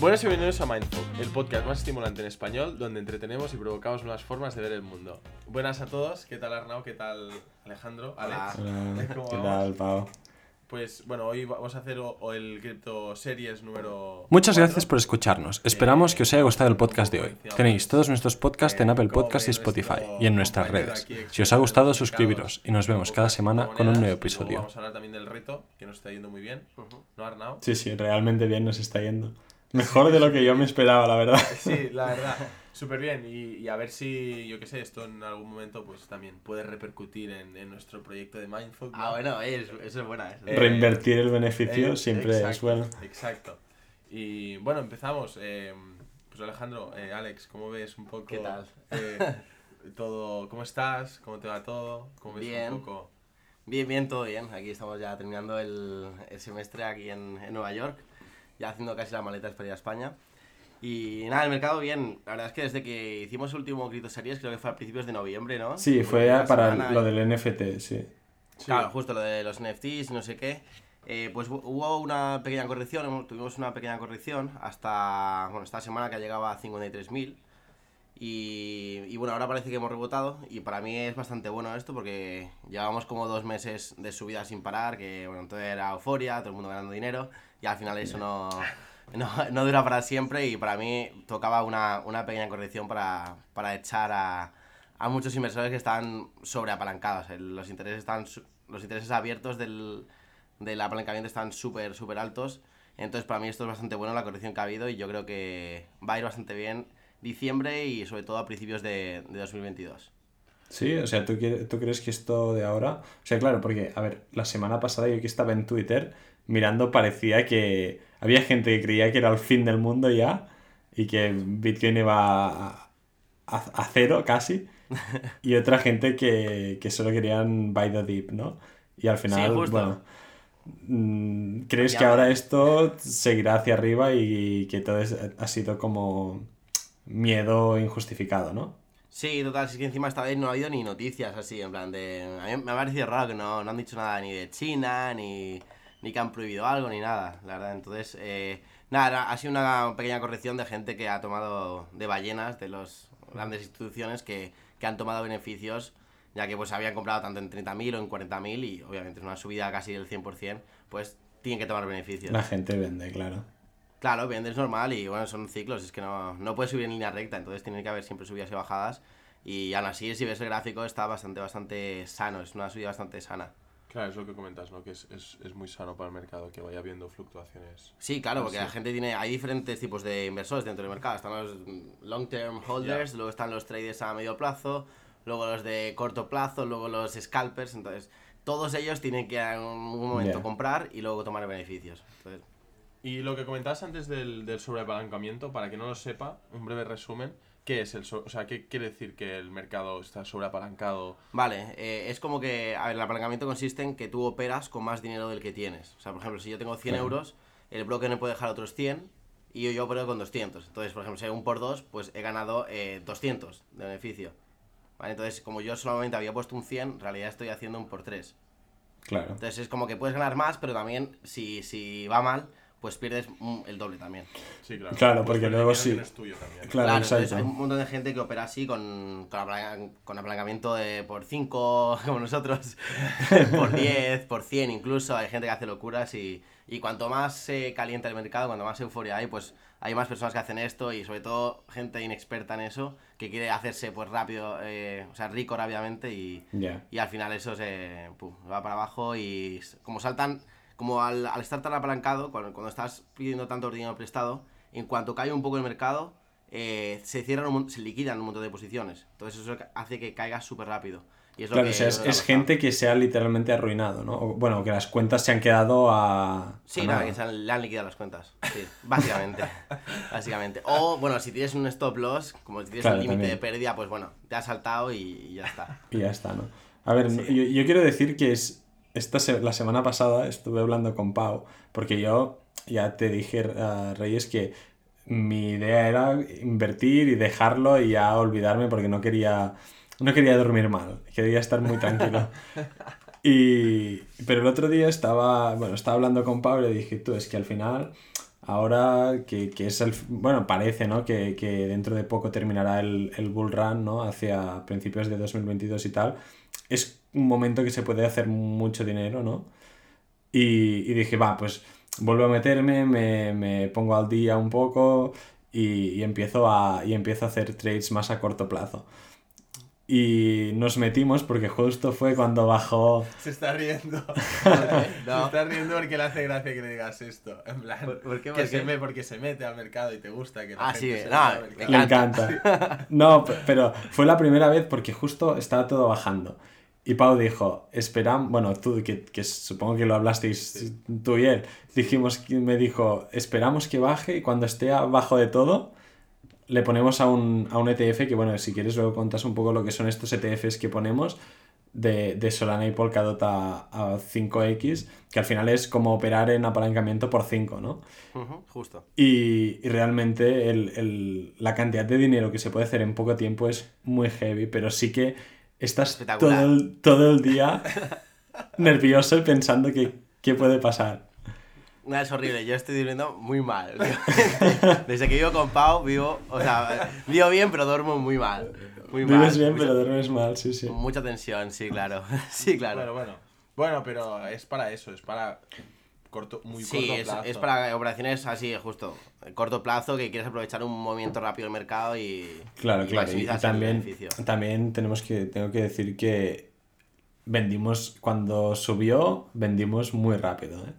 Buenas y bienvenidos a Mindful, el podcast más estimulante en español donde entretenemos y provocamos nuevas formas de ver el mundo. Buenas a todos, ¿qué tal Arnau? ¿Qué tal Alejandro? Alex. Hola, ¿Cómo ¿qué vamos? tal, Pau? Pues bueno, hoy vamos a hacer o, o el Crypto Series número. Muchas cuatro. gracias por escucharnos. Esperamos que os haya gustado el podcast de hoy. Tenéis todos nuestros podcasts en Apple Podcasts y Spotify y en nuestras redes. Si os ha gustado, suscribiros y nos vemos cada semana con un nuevo episodio. Vamos a hablar también del reto, que nos está yendo muy bien. ¿No, Arnau? Sí, sí, realmente bien nos está yendo. Mejor de lo que yo me esperaba, la verdad. Sí, la verdad, súper bien. Y, y a ver si, yo qué sé, esto en algún momento pues también puede repercutir en, en nuestro proyecto de Mindful. ¿no? Ah, bueno, eso, eso es buena. Eso. Eh, Reinvertir el beneficio Eh, siempre es bueno. Exacto. Y bueno, empezamos. Eh, pues Alejandro, eh, Alex, ¿cómo ves un poco? ¿Qué tal? eh, todo, ¿Cómo estás? ¿Cómo te va todo? ¿Cómo ves Bien. un poco? Bien, bien, todo bien. Aquí estamos ya terminando el, el semestre aquí en, en Nueva York, ya haciendo casi las maletas para ir a España. Y nada, el mercado bien. La verdad es que desde que hicimos el último Cripto Series, creo que fue a principios de noviembre, ¿no? Sí, fue para semana lo y- del NFT, sí. Claro, justo lo de los NFTs, no sé qué. Eh, pues hu- hubo una pequeña corrección, tuvimos una pequeña corrección hasta, bueno, esta semana que llegaba a 53.000. Y, y bueno, ahora parece que hemos rebotado y para mí es bastante bueno esto porque llevamos como dos meses de subida sin parar, que bueno, todo era euforia, todo el mundo ganando dinero y al final eso no, no, no dura para siempre y para mí tocaba una, una pequeña corrección para, para echar a, a muchos inversores que están sobreapalancados. Los intereses, están, los intereses abiertos del, del apalancamiento están súper, súper altos. Entonces, para mí esto es bastante bueno la corrección que ha habido y yo creo que va a ir bastante bien diciembre y sobre todo a principios de, de 2022. Sí, o sea, ¿tú, ¿tú crees que esto de ahora... O sea, claro, porque, a ver, la semana pasada yo que estaba en Twitter mirando parecía que había gente que creía que era el fin del mundo ya y que Bitcoin iba a, a- a cero casi y otra gente que, que solo querían buy the dip, ¿no? Y al final, bueno, mm, ¿crees Ya que ahora esto seguirá hacia arriba y que todo es- ha sido como miedo injustificado, ¿no? Sí, total, es que encima esta vez no ha habido ni noticias así, en plan de... A mí me ha parecido raro que no, no han dicho nada ni de China, ni, ni que han prohibido algo, ni nada, la verdad. Entonces, eh, nada, ha sido una pequeña corrección de gente que ha tomado de ballenas, de las grandes instituciones que, que han tomado beneficios, ya que pues habían comprado tanto en 30.000 o en 40.000 y obviamente es una subida casi del 100%, pues tienen que tomar beneficios. La gente vende, claro. Claro, vendes normal y bueno, son ciclos, es que no, no puedes subir en línea recta, entonces tiene que haber siempre subidas y bajadas. Y aún así, si ves el gráfico, está bastante, bastante sano, es una subida bastante sana. Claro, es lo que comentas, ¿no? Que es, es, es muy sano para el mercado que vaya habiendo fluctuaciones. Sí, claro, porque la gente tiene. Hay diferentes tipos de inversores dentro del mercado. Están los long term holders, luego están los traders a medio plazo, luego los de corto plazo, luego los scalpers. Entonces, todos ellos tienen que en un momento comprar y luego tomar beneficios. Entonces, Y lo que comentabas antes del, del sobreapalancamiento, para que no lo sepa, un breve resumen, ¿qué es el so- o sea, qué quiere decir que el mercado está sobreapalancado? Vale, eh, es como que, a ver, el apalancamiento consiste en que tú operas con más dinero del que tienes. O sea, por ejemplo, si yo tengo 100 Claro. euros, el broker me puede dejar otros 100 y yo, yo opero con 200. Entonces, por ejemplo, si hay un por 2, pues he ganado eh, 200 de beneficio. Vale, entonces, como yo solamente había puesto un 100, en realidad estoy haciendo un por 3. Claro. Entonces, es como que puedes ganar más, pero también, si, si va mal, pues pierdes mm, el doble también. Sí, claro. Claro, Pues porque luego sí. tuyo también. Claro, Claro, entonces hay un montón de gente que opera así con, con, apalancamiento de por 5, como nosotros, por 10, por 100 incluso. Hay gente que hace locuras y, y cuanto más se calienta el mercado, cuanto más euforia hay, pues hay más personas que hacen esto y sobre todo gente inexperta en eso que quiere hacerse pues rápido, eh, o sea, rico rápidamente y, y al final eso se pum, va para abajo y como saltan, como al, al estar tan apalancado, cuando, cuando estás pidiendo tanto dinero prestado, en cuanto cae un poco el mercado, eh, se cierran, un se liquidan un montón de posiciones. Entonces eso hace que caiga súper rápido. Y es lo Claro, que o sea, es, gente que se ha literalmente arruinado, ¿no? O, bueno, que las cuentas se han quedado a. Sí, a nada, que se han- le han liquidado las cuentas. Sí, básicamente. básicamente. O, bueno, si tienes un stop loss, como si tienes Claro, un límite de pérdida, pues bueno, te has saltado y, y ya está. Y ya está, ¿no? A ver, Sí. yo, yo quiero decir que es esta se- la semana pasada estuve hablando con Pau, porque yo ya te dije, a Reyes, que mi idea era invertir y dejarlo y ya olvidarme porque no quería, no quería dormir mal, quería estar muy tranquilo. Y, pero el otro día estaba, bueno, estaba hablando con Pau y le dije, tú, es que al final ahora que, que es el... Bueno, parece, ¿no? Que, que dentro de poco terminará el, el bull run, ¿no? Hacia principios de 2022 y tal. Es un momento que se puede hacer mucho dinero, ¿no? Y, y dije, va, pues vuelvo a meterme, me, me pongo al día un poco y, y empiezo a, y empiezo a hacer trades más a corto plazo. Y nos metimos porque justo fue cuando bajó... Se está riendo. No. Se está riendo porque le hace gracia que le digas esto. En plan, ¿Por- por qué, que se me, porque se mete al mercado y te gusta que la Ah, gente sí, se no, al. Le encanta. No, pero fue la primera vez porque justo estaba todo bajando. Y Pau dijo, esperam, bueno, tú, que, que supongo que lo hablasteis tú y él, dijimos, que- me dijo, esperamos que baje y cuando esté abajo de todo, le ponemos a un, a un ETF, que bueno, si quieres luego contas un poco lo que son estos ETFs que ponemos de, de Solana y Polkadot a, a 5X, que al final es como operar en apalancamiento por 5, ¿no? Justo. Y, y realmente el, el- la cantidad de dinero que se puede hacer en poco tiempo es muy heavy, pero sí que estás todo el, todo el día nervioso y pensando que qué puede pasar. No, es horrible, yo estoy durmiendo muy mal. Desde que vivo con Pau, vivo, o sea, vivo bien, pero duermo muy mal. Muy mal. Vives bien, mucha, pero duermes mal, sí, sí. Mucha tensión, sí, claro. Sí, claro. Bueno, bueno. Bueno, pero es para eso, es para corto, muy Sí, corto es, plazo. es para operaciones así, justo, corto plazo, que quieres aprovechar un movimiento rápido del mercado y. Claro, y claro. Y, el también, también tenemos que, tengo que decir que vendimos, cuando subió, vendimos muy rápido, ¿eh?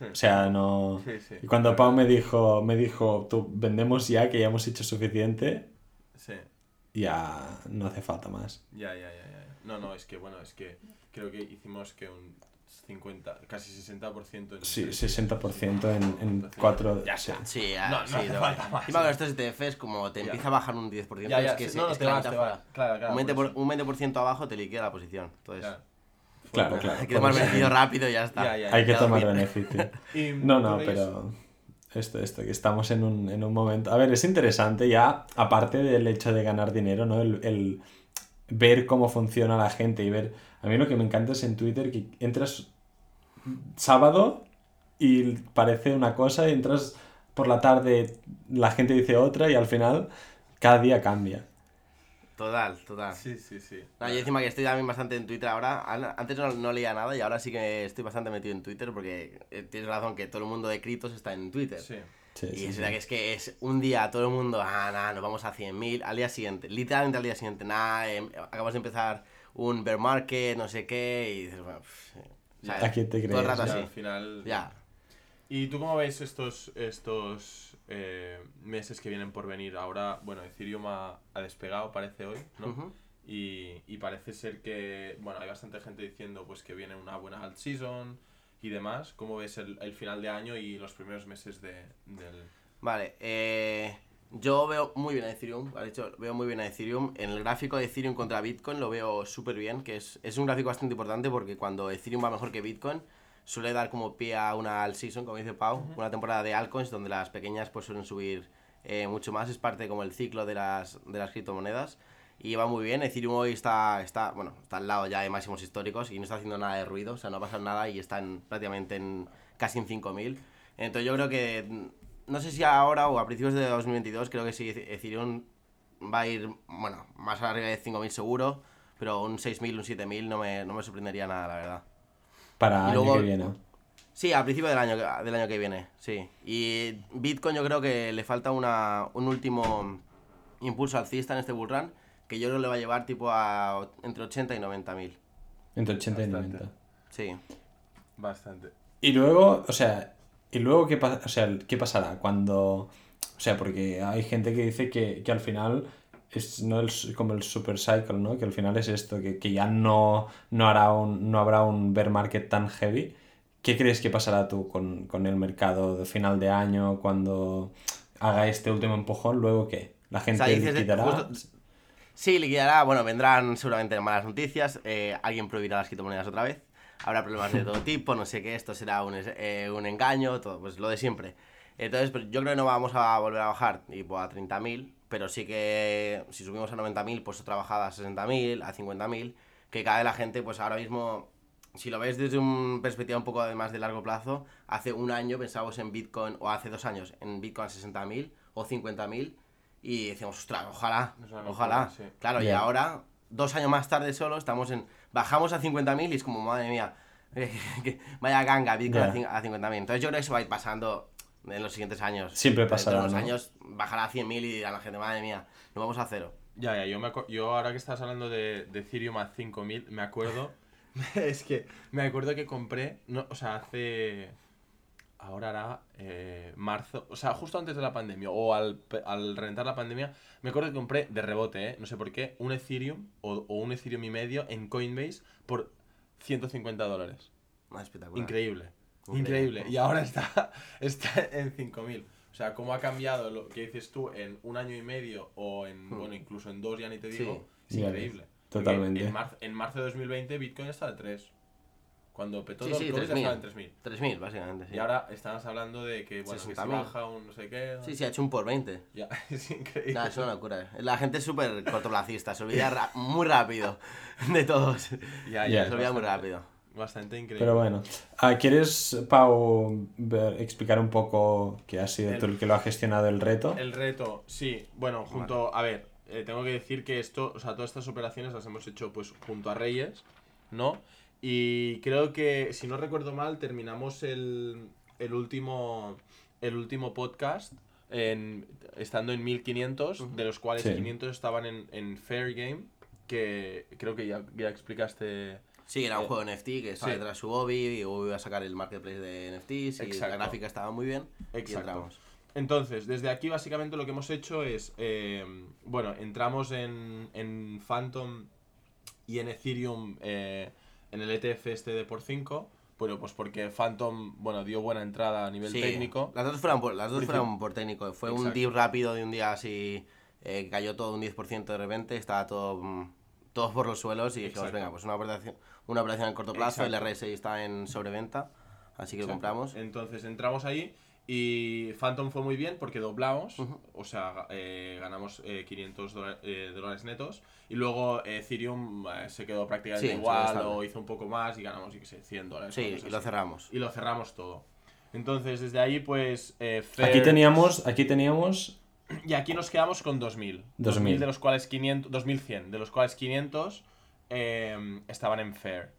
O sea, no... Sí, sí. Y cuando Pau me dijo, me dijo, tú, vendemos ya, que ya hemos hecho suficiente, Sí, ya no hace falta más. ya, ya, ya, ya. No, no, es que, bueno, es que creo que hicimos que un 50, casi 60% en... Sí, 60% en, en cuatro... Ya sí. está. Sí, ah, No, no sí, hace falta más. Encima con estos ETFs, como te Ya. empieza a bajar un 10%, Ya, ya, es que, sí, se- no, no, es te vas, te vas. Claro, claro, un, 20 por por, un 20% abajo te liquida la posición. Entonces, Claro. Claro, claro. hay que tomar beneficio rápido y ya está. Ya, ya, Hay que tomar beneficio. No, no, pero esto, esto, que estamos en un, en un momento... A ver, es interesante ya, aparte del hecho de ganar dinero, ¿no? El, el ver cómo funciona la gente y ver... A mí lo que me encanta es en Twitter que entras sábado y parece una cosa, y entras por la tarde, la gente dice otra y al final cada día cambia. Total, total. Sí, sí, sí. No, yo encima que estoy también bastante en Twitter ahora. An- Antes no, no leía nada y ahora sí que estoy bastante metido en Twitter porque eh, tienes razón que todo el mundo de criptos está en Twitter. Sí. Sí, Y sí, es sí. verdad que es que es un día todo el mundo, ah, nada, nos vamos a 100.000, al día siguiente, literalmente al día siguiente, nada, em, acabamos de empezar un bear market, no sé qué, y dices, bueno, pff, sea, ¿A quién te Todo el crees? rato Ya, así. al final... Ya. ¿Y tú cómo ves estos, estos eh, meses que vienen por venir? Ahora, bueno, Ethereum ha, ha despegado, parece hoy, ¿no? Y, y parece ser que, bueno, hay bastante gente diciendo pues que viene una buena alt season y demás. ¿Cómo ves el, el final de año y los primeros meses de, del... Vale, eh, yo veo muy bien a Ethereum, de hecho, veo muy bien a Ethereum. En el gráfico de Ethereum contra Bitcoin lo veo súper bien, que es, es un gráfico bastante importante porque cuando Ethereum va mejor que Bitcoin, suele dar como pie a una all season, como dice Pau, una temporada de altcoins donde las pequeñas pues suelen subir eh, mucho más, es parte como el ciclo de las, de las criptomonedas. Y va muy bien, Ethereum hoy está, está, bueno, está al lado ya de máximos históricos y no está haciendo nada de ruido, o sea, no ha pasado nada y está en- prácticamente en casi en 5.000. Entonces yo creo que, no sé si ahora o a principios de 2022, creo que sí, Ethereum va a ir, bueno, más arriba de 5.000 seguro, pero un 6.000, un 7.000 no me, no me sorprendería nada, la verdad. Para Y año que viene. Sí, al principio del año, que- del año que viene, sí. Y Bitcoin yo creo que le falta una, un último impulso alcista en este bull run, que yo creo que le va a llevar tipo a entre 80 y 90 mil. Entre 80 y Bastante. 90. Sí. Bastante. Y luego, o sea, y luego qué, pa- o sea, ¿qué pasará cuando, o sea, porque hay gente que dice que, que al final es no el, como el super cycle, ¿no? Que al final es esto, que, que ya no, no, hará un, no habrá un bear market tan heavy. ¿Qué crees que pasará tú con, con el mercado de final de año cuando haga este último empujón? ¿Luego qué? ¿La gente dices de- liquidará? justo- Sí, liquidará, bueno, vendrán seguramente malas noticias, eh, alguien prohibirá las criptomonedas otra vez, habrá problemas de todo tipo, no sé qué, esto será un, eh, un engaño, todo, pues lo de siempre. Entonces, yo creo que no vamos a volver a bajar tipo a 30.000, pero sí que si subimos a 90.000, pues otra bajada a 60.000, a 50.000, que cada vez la gente, pues ahora mismo si lo ves desde una perspectiva un poco además de largo plazo, hace un año pensábamos en Bitcoin, o hace dos años, en Bitcoin a 60.000 o 50.000, y decíamos, ostras, ojalá, locura, ojalá. sí. Claro, y Ya. ahora, dos años más tarde solo, estamos en. Bajamos a 50.000 y es como, madre mía, vaya ganga, Bitcoin a cin- a 50.000. Entonces yo creo que eso va a ir pasando en los siguientes años. Siempre pasará, unos ¿no? años bajará a 100.000 y dirá la gente, madre mía, nos vamos a cero. Ya, ya, yo, me acu- yo ahora que estás hablando de, de Ethereum a 5000, me acuerdo. es que me acuerdo que compré, no, o sea, hace. Ahora era eh, marzo, o sea, justo antes de la pandemia, o al, pe- al reventar la pandemia, me acuerdo que compré de rebote, ¿eh? no sé por qué, un Ethereum o, o un Ethereum y medio en Coinbase por 150 dólares. Ah, espectacular. Increíble. Increíble. Increíble. Y ahora está, está en 5.000. O sea, cómo ha cambiado lo que dices tú en un año y medio o en, Hmm. bueno, incluso en dos, ya ni te Sí. digo, es Ya increíble. totalmente. En, marzo, en marzo de 2020 Bitcoin estaba de 3. Cuando petó Sí, sí, close ya 3.000. estaba en 3.000. 3.000, básicamente. Sí. Y ahora estamos hablando de que, bueno, que 60.000. baja un no sé qué... Sí, sí, ha hecho un por 20. Ya, es increíble. Nah, es una locura. La gente es súper cortoplacista, se olvida muy rápido de todos. Ya, Ya. Se olvida muy rápido. Bastante increíble. Pero bueno, Ah, ¿quieres, Pau, ver- explicar un poco que has sido El- tú el que lo ha gestionado el reto? El reto, sí. Bueno, junto. A ver, eh, tengo que decir que esto, o sea, todas estas operaciones las hemos hecho pues junto a Reyes, ¿no? Y creo que, si no recuerdo mal, terminamos el, el último. El último podcast. En, estando en 1500, de los cuales Sí. 500 estaban en, en Fair Game, que creo que ya, ya explicaste. Sí, era un Eh, juego NFT que estaba sí. detrás de su hobby y iba a sacar el marketplace de NFTs y Exacto. la gráfica estaba muy bien y Exacto. entramos. Entonces, desde aquí básicamente lo que hemos hecho es, eh, bueno, entramos en, en Phantom y en Ethereum eh, en el ETF este de por 5, bueno, pues porque Phantom, bueno, dio buena entrada a nivel Sí, técnico. Las dos fueron por, las dos fueron por técnico. Fue un dip rápido de un día así, eh, cayó todo un 10% de repente, estaba todo, mm, todo por los suelos y dijimos, Exacto. venga, pues una operación, una operación en corto plazo, Exacto. el RSI está en sobreventa, así que lo compramos. Entonces entramos ahí y Phantom fue muy bien porque doblamos, o sea, eh, ganamos eh, 500 dola- eh, dólares netos y luego eh, Ethereum eh, se quedó prácticamente Sí, igual o hizo un poco más y ganamos, yo qué sé, 100 dólares. Sí, y lo cerramos. y lo cerramos todo. Entonces, desde ahí, pues. eh, Aquí Fair- teníamos, aquí teníamos Y aquí nos quedamos con 2000. 2000. de los cuales 500. 2100, de los cuales 500 eh, estaban en Fair.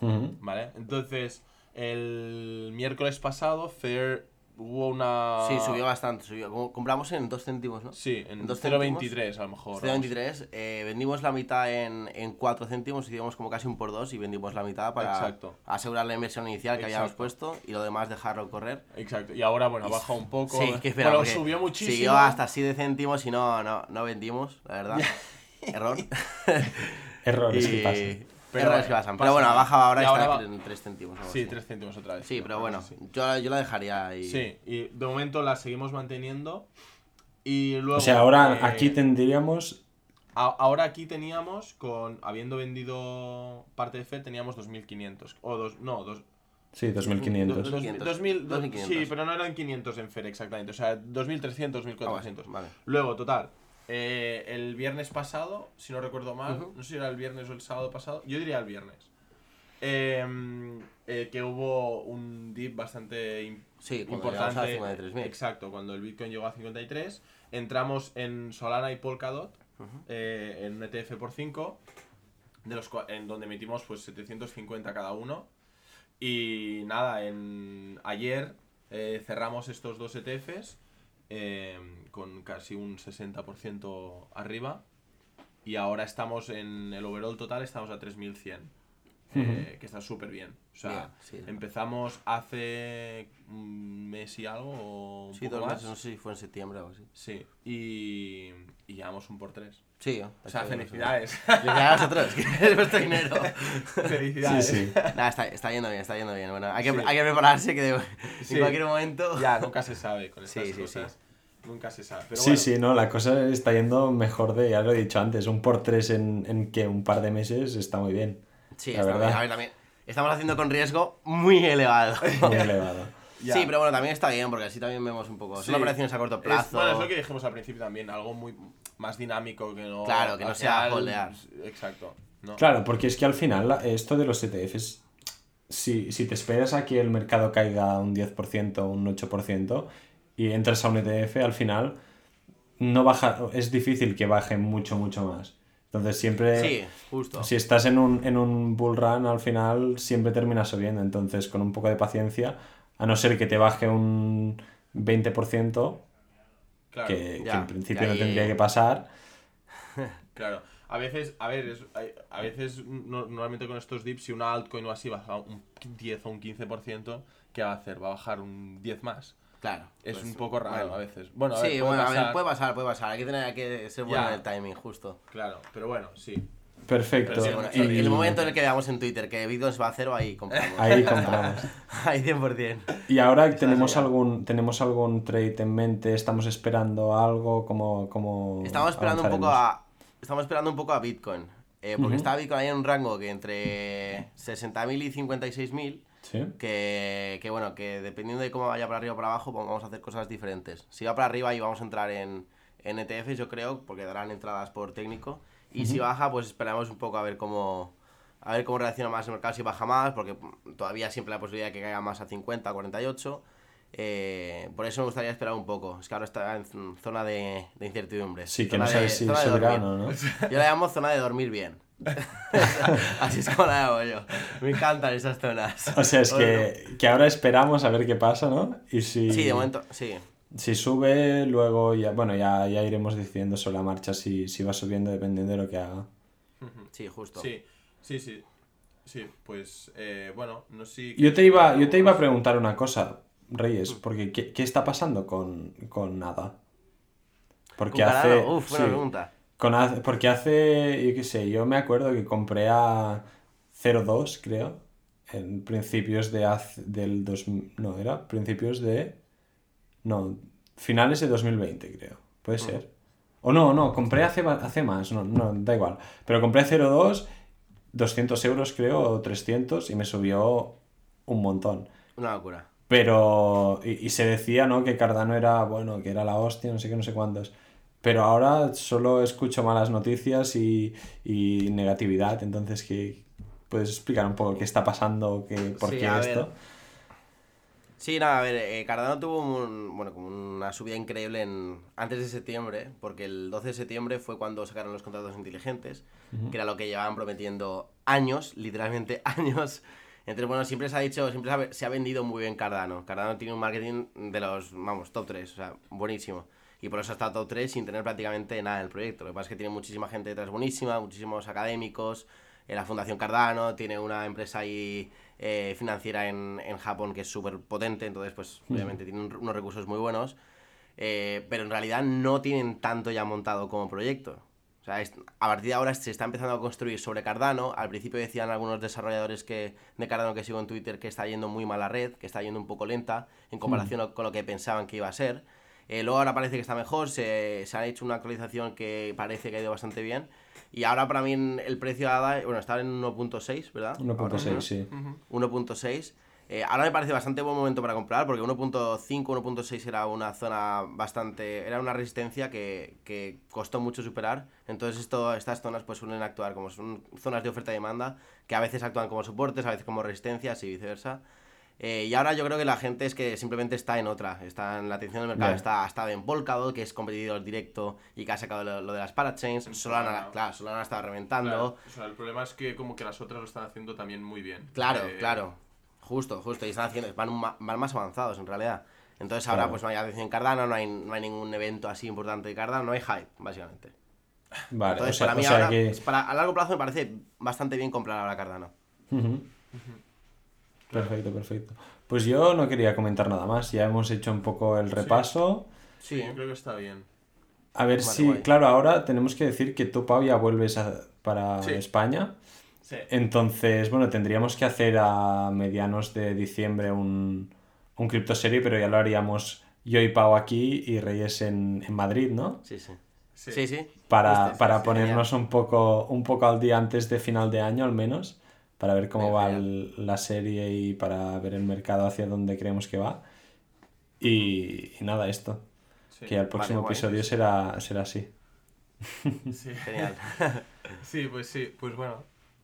¿Vale? Entonces, el miércoles pasado, Fair hubo una. Sí, subió bastante, subió. Compramos en 2 céntimos, ¿no? Sí, en en dos 0.23 a lo mejor. vamos. 0.23, eh, vendimos la mitad en, en 4 céntimos, hicimos como casi un por 2 y vendimos la mitad para Exacto. asegurar la inversión inicial que habíamos puesto y lo demás dejarlo correr. Exacto. Y ahora, bueno, ha bajado un poco. Sí, que espera, bueno, subió muchísimo. Siguió hasta 7 céntimos y no, no, no vendimos, la verdad. Error. errores que Y-. Pero Errores que pasan. Pero bueno, ha bajado ahora Y y está ahora va- en 3 céntimos. Sí, así. 3 céntimos otra vez. Sí, pero bueno, Sí. yo, yo la dejaría ahí. Sí, y de momento la seguimos manteniendo. Y luego. O sea, ahora eh, aquí tendríamos... a- ahora aquí teníamos, con habiendo vendido parte de Fed, teníamos 2.500. O dos, no, dos, Sí, 2500. dos- 2500. 2000, dos- 2500. sí, pero no eran 500 en Fed exactamente. O sea, 2.300, Ah, 2.400. vale. Luego, total. Eh, el viernes pasado, si no recuerdo mal, Ujú. no sé si era el viernes o el sábado pasado, yo diría el viernes. em, eh, que hubo un dip bastante im- Sí, llegamos a importante. 53.000. Exacto, cuando el Bitcoin llegó a 53, entramos en Solana y Polkadot, eh, en un ETF por 5, de los en donde emitimos pues 750 cada uno. Y nada, en ayer eh, cerramos estos dos ETFs eh, con casi un 60% arriba. Y ahora estamos en el overall total, estamos a 3100. Eh, que está súper bien. O sea, Bien, sí. empezamos hace un mes y algo o un Sí, poco dos más. meses, no sé si fue en septiembre o algo así. Sí, y, y llevamos un por tres. Sí, O sea, felicidades. Felicidades a vosotros, que es vuestro dinero. Sí, felicidades. sí. Nada, está, está yendo bien, está yendo bien. Bueno, hay que, Sí. hay que prepararse que de- Sí. en cualquier momento. Ya, nunca se sabe con Sí, estas sí, cosas. Nunca se sabe. Pero Sí, bueno, sí, no, la cosa está yendo mejor de, ya lo he dicho antes, un por tres en, en que un par de meses está muy bien. Sí, La está verdad. bien. A ver, también. Estamos haciendo con riesgo muy elevado. Muy elevado. ya. Sí, pero bueno, también está bien porque así también vemos un poco. Sí. Son operaciones a corto Es, plazo. bueno, es lo que dijimos al principio también, algo muy más dinámico que no. Claro, que no sea holdear. Exacto. ¿no? Claro, porque es que al final esto de los ETFs si, si te esperas a que el mercado caiga un 10%, un 8% y entras a un ETF, al final no baja, es difícil que baje mucho, mucho más. Entonces siempre... Sí, justo. Si estás en un, en un bull run, al final siempre terminas subiendo. Entonces, con un poco de paciencia, a no ser que te baje un 20%, Claro. que, en principio no tendría que pasar. Claro, a veces, a ver, es- a veces no- normalmente con estos dips, si una altcoin o así baja un 10 o un 15%, ¿qué va a hacer? ¿Va a bajar un 10 más? Claro. Es pues, un poco raro bueno. a veces. Bueno, a ver, sí, puede bueno, a ver, pasar, puede pasar, puede pasar. Hay que tener hay que ser bueno en el timing, justo. Claro, pero bueno, sí. Perfecto. Sí, Bueno, Y- el, el momento en el que veamos en Twitter que Bitcoin se va a cero, ahí compramos. Ahí compramos. ahí 100%. Y ahora tenemos algún, tenemos algún trade en mente, estamos esperando algo, como, como Estamos esperando un poco a. Estamos esperando un poco a Bitcoin. eh, porque está Bitcoin ahí en un rango que entre 60.000 y 56.000. Sí. Que, que bueno, que dependiendo de cómo vaya para arriba o para abajo, vamos a hacer cosas diferentes. Si va para arriba y vamos a entrar en, en ETFs, yo creo, porque darán entradas por técnico. Y si baja, pues esperamos un poco a ver cómo a ver cómo reacciona más el mercado, si baja más, porque todavía siempre la posibilidad de que caiga más a 50, 48. Eh, por eso me gustaría esperar un poco. Es que ahora está en zona de, de incertidumbre. Sí, que no sabes si de subirá o dormir. no, ¿no? Yo la llamo zona de dormir bien. Así es como la hago yo. Me encantan esas zonas. O sea, es que, que ahora esperamos a ver qué pasa, ¿no? Y si, Sí, de momento, sí. si sube, luego ya, bueno, ya, ya iremos diciendo sobre la marcha si, si va subiendo dependiendo de lo que haga. Sí, justo. Sí, sí, sí. Sí, pues, eh, bueno, no sé si... Yo te iba, yo te iba a preguntar una cosa, Reyes, porque ¿qué, qué está pasando con, con nada? Porque Con hace... Uf, buena sí, pregunta. Con porque hace, yo qué sé, yo me acuerdo que compré a 0.2, creo, en principios de hace- del 2000, no, era principios de, no, finales de 2020, creo, puede ser. O no, no, compré hace, hace más, no, no, da igual. Pero compré 0.2, 200 euros creo, o 300, y me subió un montón. Una locura. Pero, y, y se decía, ¿no? Que Cardano era, bueno, que era la hostia, no sé qué, no sé cuántos. Pero ahora solo escucho malas noticias y, y negatividad. Entonces, ¿qué, ¿puedes explicar un poco qué está pasando? Qué, ¿Por Sí, qué a esto? ver. Sí, nada, a ver, eh, Cardano tuvo un- bueno, como una subida increíble en, antes de septiembre, porque el 12 de septiembre fue cuando sacaron los contratos inteligentes, que era lo que llevaban prometiendo años, literalmente años. Entonces, bueno, siempre se ha dicho, siempre se ha, se ha vendido muy bien Cardano. Cardano tiene un marketing de los, vamos, top 3, o sea, buenísimo. Y por eso está top 3 sin tener prácticamente nada en el proyecto. Lo que pasa es que tiene muchísima gente detrás buenísima, muchísimos académicos, eh, la Fundación Cardano, tiene una empresa ahí eh, financiera en, en Japón que es súper potente, entonces pues obviamente tiene un- unos recursos muy buenos, eh, pero en realidad no tienen tanto ya montado como proyecto. O sea, es- a partir de ahora se está empezando a construir sobre Cardano. Al principio decían algunos desarrolladores que, de Cardano que sigo en Twitter que está yendo muy mal la red, que está yendo un poco lenta en comparación con lo que pensaban que iba a ser. Eh, luego ahora parece que está mejor, se, se ha hecho una actualización que parece que ha ido bastante bien. Y ahora para mí el precio ADA, bueno, está en 1.6, ¿verdad? Ahora 1.6, mismo. sí. 1.6. Eh, ahora me parece bastante buen momento para comprar porque 1.5, 1.6 era una zona bastante... Era una resistencia que, que costó mucho superar. Entonces esto, estas zonas pues suelen actuar como son zonas de oferta y demanda que a veces actúan como soportes, a veces como resistencias y viceversa. Eh, y ahora yo creo que la gente es que simplemente está en otra, está en la atención del mercado, está, ha estado en Polkadot, que es competidor directo y que ha sacado lo, lo de las parachains, Solana, Solana. claro, Solana estaba reventando. Claro, o sea, el problema es que como que las otras lo están haciendo también muy bien. Claro, Eh, claro. Justo, justo. Y están haciendo, van, van más avanzados en realidad. Entonces ahora Claro. pues no hay atención en Cardano, no hay, no hay ningún evento así importante de Cardano, no hay hype, básicamente. Vale, Entonces o sea, para mí o sea ahora, que... para, a largo plazo me parece bastante bien comprar ahora Cardano. Perfecto, perfecto. Pues yo no quería comentar nada más. Ya hemos hecho un poco el repaso. Sí, yo creo que está bien. A ver Vale, si, guay. claro, ahora tenemos que decir que tú, Pau, ya vuelves a- para Sí. España. Sí. Entonces, bueno, tendríamos que hacer a medianos de diciembre un, un criptoserie, pero ya lo haríamos yo y Pau aquí y Reyes en, en Madrid, ¿no? Sí, sí. Sí. Sí, sí. Para, Este, para sí, ponernos un poco, un poco al día antes de final de año, al menos, para ver cómo va el- la serie y para ver el mercado hacia dónde creemos que va. Y, y nada, esto. Sí. Que el próximo guay. episodio será, será así. Sí. Genial. Sí, pues sí, pues bueno.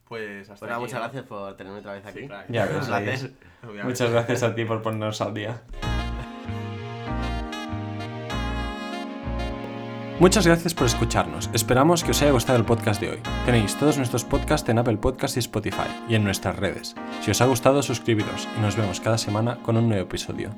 Pues hasta Bueno, aquí, muchas ¿no? gracias por tenerme otra vez aquí. Sí, crack. Ya ves. Muchas gracias a ti por ponernos al día. Muchas gracias por escucharnos. Esperamos que os haya gustado el podcast de hoy. Tenéis todos nuestros podcasts en Apple Podcasts y Spotify y en nuestras redes. Si os ha gustado, suscribiros y nos vemos cada semana con un nuevo episodio.